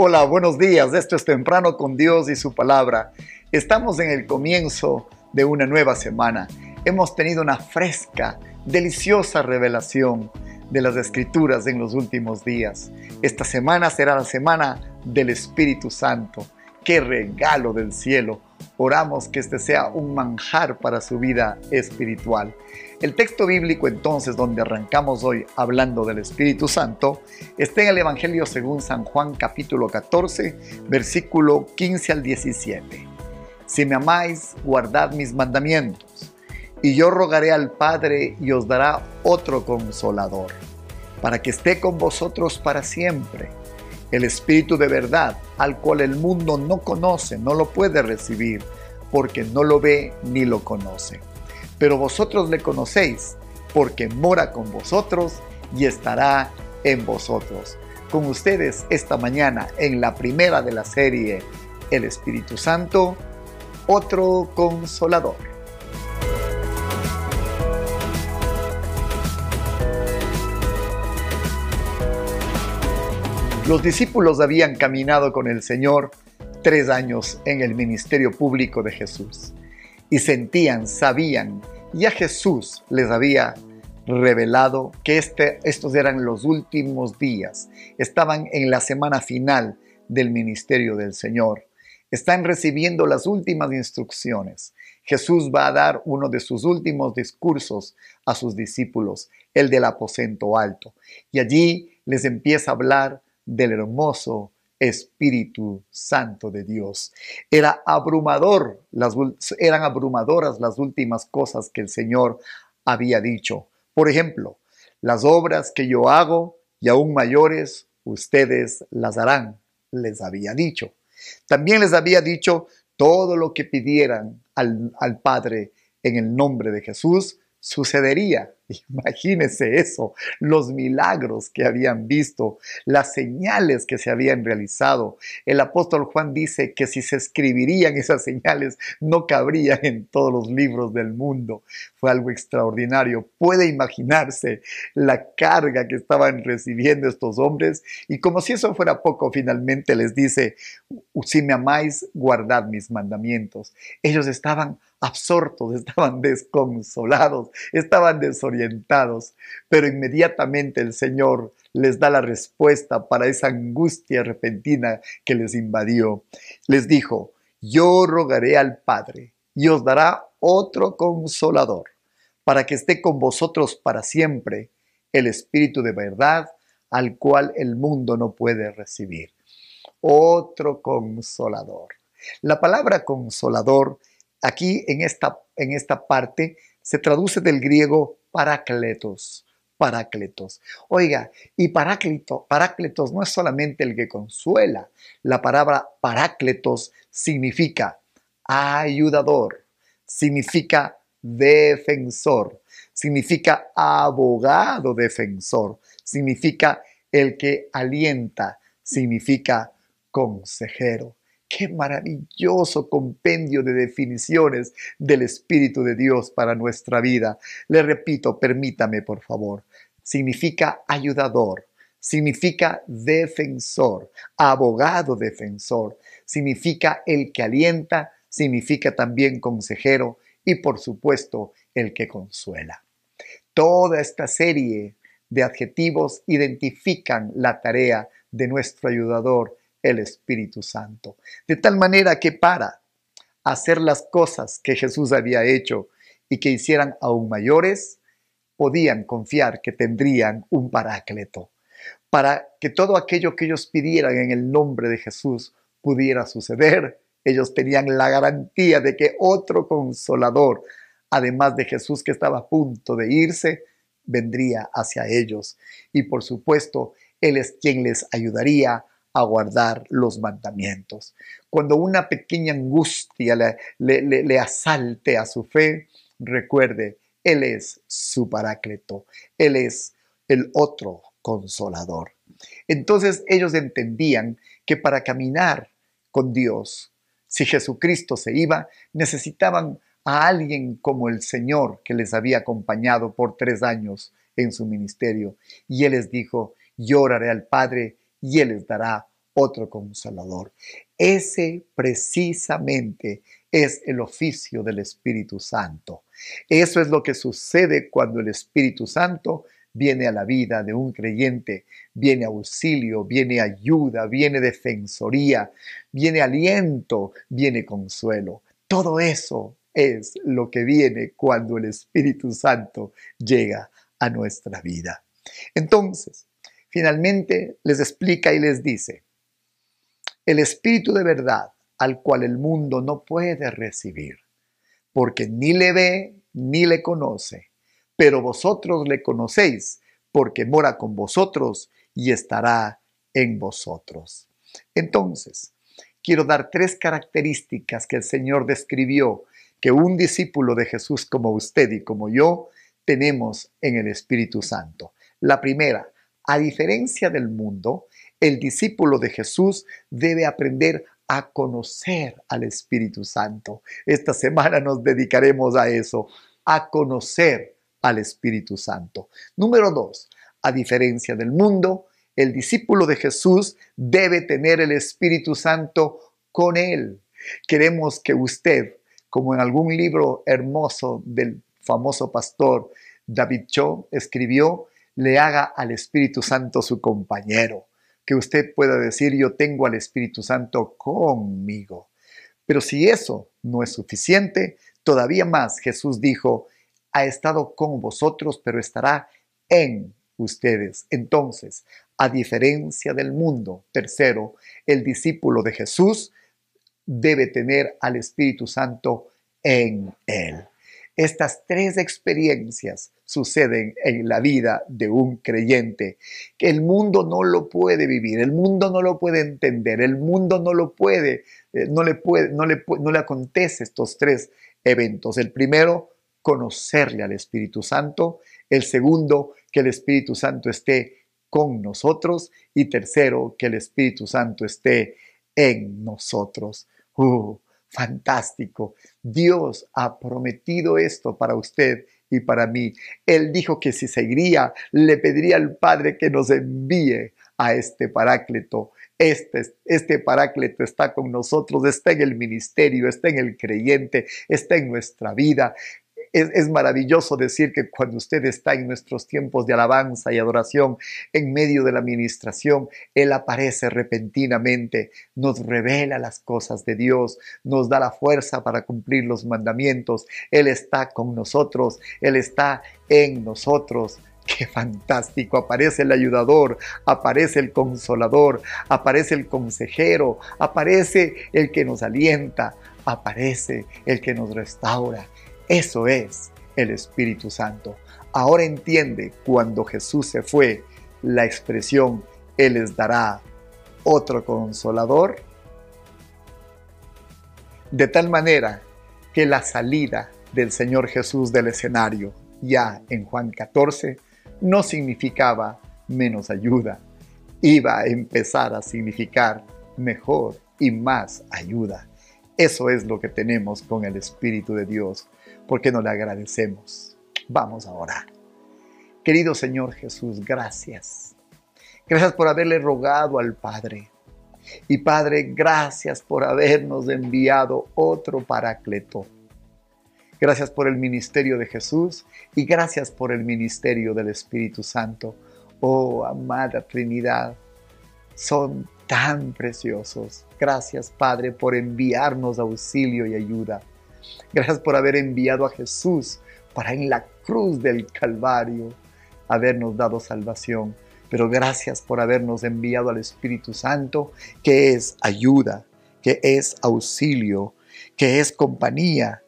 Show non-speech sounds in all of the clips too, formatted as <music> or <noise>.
Hola, buenos días. Esto es Temprano con Dios y su palabra. Estamos en el comienzo de una nueva semana. Hemos tenido una fresca, deliciosa revelación de las escrituras en los últimos días. Esta semana será la semana del Espíritu Santo. ¡Qué regalo del cielo! Oramos que este sea un manjar para su vida espiritual. El texto bíblico entonces donde arrancamos hoy hablando del Espíritu Santo está en el Evangelio según San Juan capítulo 14 versículo 15 al 17. Si me amáis, guardad mis mandamientos, y yo rogaré al Padre y os dará otro consolador, para que esté con vosotros para siempre. El Espíritu de verdad, al cual el mundo no conoce, no lo puede recibir, porque no lo ve ni lo conoce pero vosotros le conocéis, porque mora con vosotros y estará en vosotros. Con ustedes esta mañana en la primera de la serie El Espíritu Santo, otro consolador. Los discípulos habían caminado con el Señor tres años en el ministerio público de Jesús y sentían, sabían, ya Jesús les había revelado que este, estos eran los últimos días, estaban en la semana final del ministerio del Señor, están recibiendo las últimas instrucciones. Jesús va a dar uno de sus últimos discursos a sus discípulos, el del aposento alto, y allí les empieza a hablar del hermoso Espíritu Santo de Dios. Era abrumador, las, eran abrumadoras las últimas cosas que el Señor había dicho. Por ejemplo, las obras que yo hago y aún mayores, ustedes las harán, les había dicho. También les había dicho todo lo que pidieran al, al Padre en el nombre de Jesús, sucedería. <laughs> Imagínense eso, los milagros que habían visto, las señales que se habían realizado. El apóstol Juan dice que si se escribirían esas señales no cabrían en todos los libros del mundo. Fue algo extraordinario. Puede imaginarse la carga que estaban recibiendo estos hombres y como si eso fuera poco, finalmente les dice, si me amáis, guardad mis mandamientos. Ellos estaban absortos, <laughs> estaban desconsolados, estaban desorientados, pero inmediatamente el Señor les da la respuesta para esa angustia repentina que les invadió. Les dijo, yo rogaré al Padre y os dará otro consolador, para que esté con vosotros para siempre, el Espíritu de verdad, al cual el mundo no puede recibir. Otro consolador. La palabra consolador Aquí en esta, en esta parte se traduce del griego parácletos, parácletos. Oiga, y paráclito, parácletos no es solamente el que consuela. La palabra parácletos significa ayudador, significa defensor, significa abogado defensor, significa el que alienta, significa consejero. Qué maravilloso compendio de definiciones del Espíritu de Dios para nuestra vida. Le repito, permítame por favor. Significa ayudador, significa defensor, abogado defensor, significa el que alienta, significa también consejero y por supuesto el que consuela. Toda esta serie de adjetivos identifican la tarea de nuestro ayudador el Espíritu Santo. De tal manera que para hacer las cosas que Jesús había hecho y que hicieran aún mayores, podían confiar que tendrían un paráclito, para que todo aquello que ellos pidieran en el nombre de Jesús pudiera suceder. Ellos tenían la garantía de que otro consolador, además de Jesús que estaba a punto de irse, vendría hacia ellos. Y por supuesto, Él es quien les ayudaría a guardar los mandamientos. Cuando una pequeña angustia le, asalte a su fe, recuerde, Él es su paráclito, Él es el otro consolador. Entonces ellos entendían que para caminar con Dios, si Jesucristo se iba, necesitaban a alguien como el Señor que les había acompañado por tres años en su ministerio. Y Él les dijo, yo oraré al Padre y Él les dará otro consolador. Ese precisamente es el oficio del Espíritu Santo. Eso es lo que sucede cuando el Espíritu Santo viene a la vida de un creyente, viene auxilio, viene ayuda, viene defensoría, viene aliento, viene consuelo. Todo eso es lo que viene cuando el Espíritu Santo llega a nuestra vida. Entonces, finalmente les explica y les dice, el Espíritu de verdad al cual el mundo no puede recibir, porque ni le ve ni le conoce, pero vosotros le conocéis, porque mora con vosotros y estará en vosotros. Entonces, quiero dar tres características que el Señor describió que un discípulo de Jesús como usted y como yo tenemos en el Espíritu Santo. La primera, a diferencia del mundo, el discípulo de Jesús debe aprender a conocer al Espíritu Santo. Esta semana nos dedicaremos a eso, a conocer al Espíritu Santo. Número dos, a diferencia del mundo, el discípulo de Jesús debe tener el Espíritu Santo con él. Queremos que usted, como en algún libro hermoso del famoso pastor David Cho escribió, le haga al Espíritu Santo su compañero que usted pueda decir yo tengo al Espíritu Santo conmigo. Pero si eso no es suficiente, todavía más Jesús dijo, ha estado con vosotros, pero estará en ustedes. Entonces, a diferencia del mundo, tercero, el discípulo de Jesús debe tener al Espíritu Santo en él. Estas tres experiencias suceden en la vida de un creyente, que el mundo no lo puede vivir, el mundo no lo puede entender, el mundo no lo puede, eh, no le puede, no le, no le acontece estos tres eventos. El primero, conocerle al Espíritu Santo. El segundo, que el Espíritu Santo esté con nosotros. Y tercero, que el Espíritu Santo esté en nosotros. Uh, fantástico. Dios ha prometido esto para usted y para mí. Él dijo que si seguiría, le pediría al Padre que nos envíe a este paráclito. Este, este paráclito está con nosotros, está en el ministerio, está en el creyente, está en nuestra vida es, maravilloso decir que cuando usted está en nuestros tiempos de alabanza y adoración, en medio de la administración, Él aparece repentinamente, nos revela las cosas de Dios, nos da la fuerza para cumplir los mandamientos. Él está con nosotros, Él está en nosotros. Qué fantástico, aparece el ayudador, aparece el consolador, aparece el consejero, aparece el que nos alienta, aparece el que nos restaura, eso es el Espíritu Santo. Ahora entiende cuando Jesús se fue la expresión, Él les dará otro consolador. De tal manera que la salida del Señor Jesús del escenario, ya en Juan 14, no significaba menos ayuda, iba a empezar a significar mejor y más ayuda. Eso es lo que tenemos con el Espíritu de Dios. ¿Por qué no le agradecemos? Vamos a orar. Querido Señor Jesús, gracias. Gracias por haberle rogado al Padre. Y Padre, gracias por habernos enviado otro paracleto. Gracias por el ministerio de Jesús y gracias por el ministerio del Espíritu Santo. Oh, amada Trinidad, son tan preciosos. Gracias, Padre, por enviarnos auxilio y ayuda. Gracias por haber enviado a Jesús para en la cruz del Calvario habernos dado salvación. Pero gracias por habernos enviado al Espíritu Santo, que es ayuda, que es auxilio, que es compañía,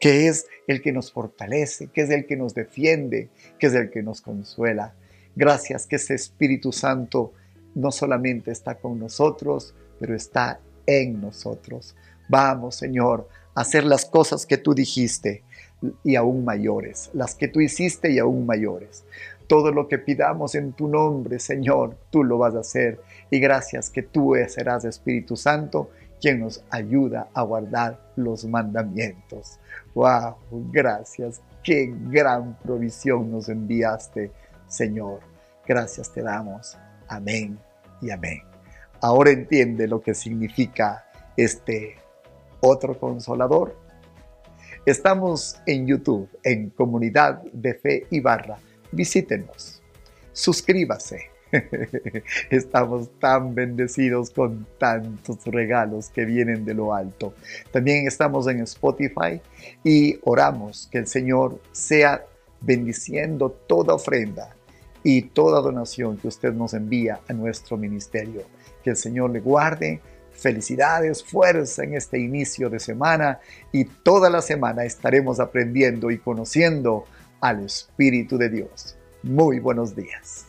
que es el que nos fortalece, que es el que nos defiende, que es el que nos consuela. Gracias que ese Espíritu Santo no solamente está con nosotros, pero está en nosotros. Vamos, Señor, a hacer las cosas que tú dijiste y aún mayores, las que tú hiciste y aún mayores. Todo lo que pidamos en tu nombre, Señor, tú lo vas a hacer. Y gracias que tú serás Espíritu Santo quien nos ayuda a guardar los mandamientos. ¡Wow! Gracias. Qué gran provisión nos enviaste, Señor. Gracias te damos. Amén y amén. ahora entiende lo que significa este otro consolador. Estamos en YouTube, en Comunidad de Fe y Barra. Visítenos, suscríbase. <laughs> Estamos tan bendecidos con tantos regalos que vienen de lo alto. También estamos en Spotify y oramos que el Señor sea bendiciendo toda ofrenda y toda donación que usted nos envía a nuestro ministerio. Que el Señor le guarde. Felicidades, fuerza en este inicio de semana y toda la semana estaremos aprendiendo y conociendo al Espíritu de Dios. Muy buenos días.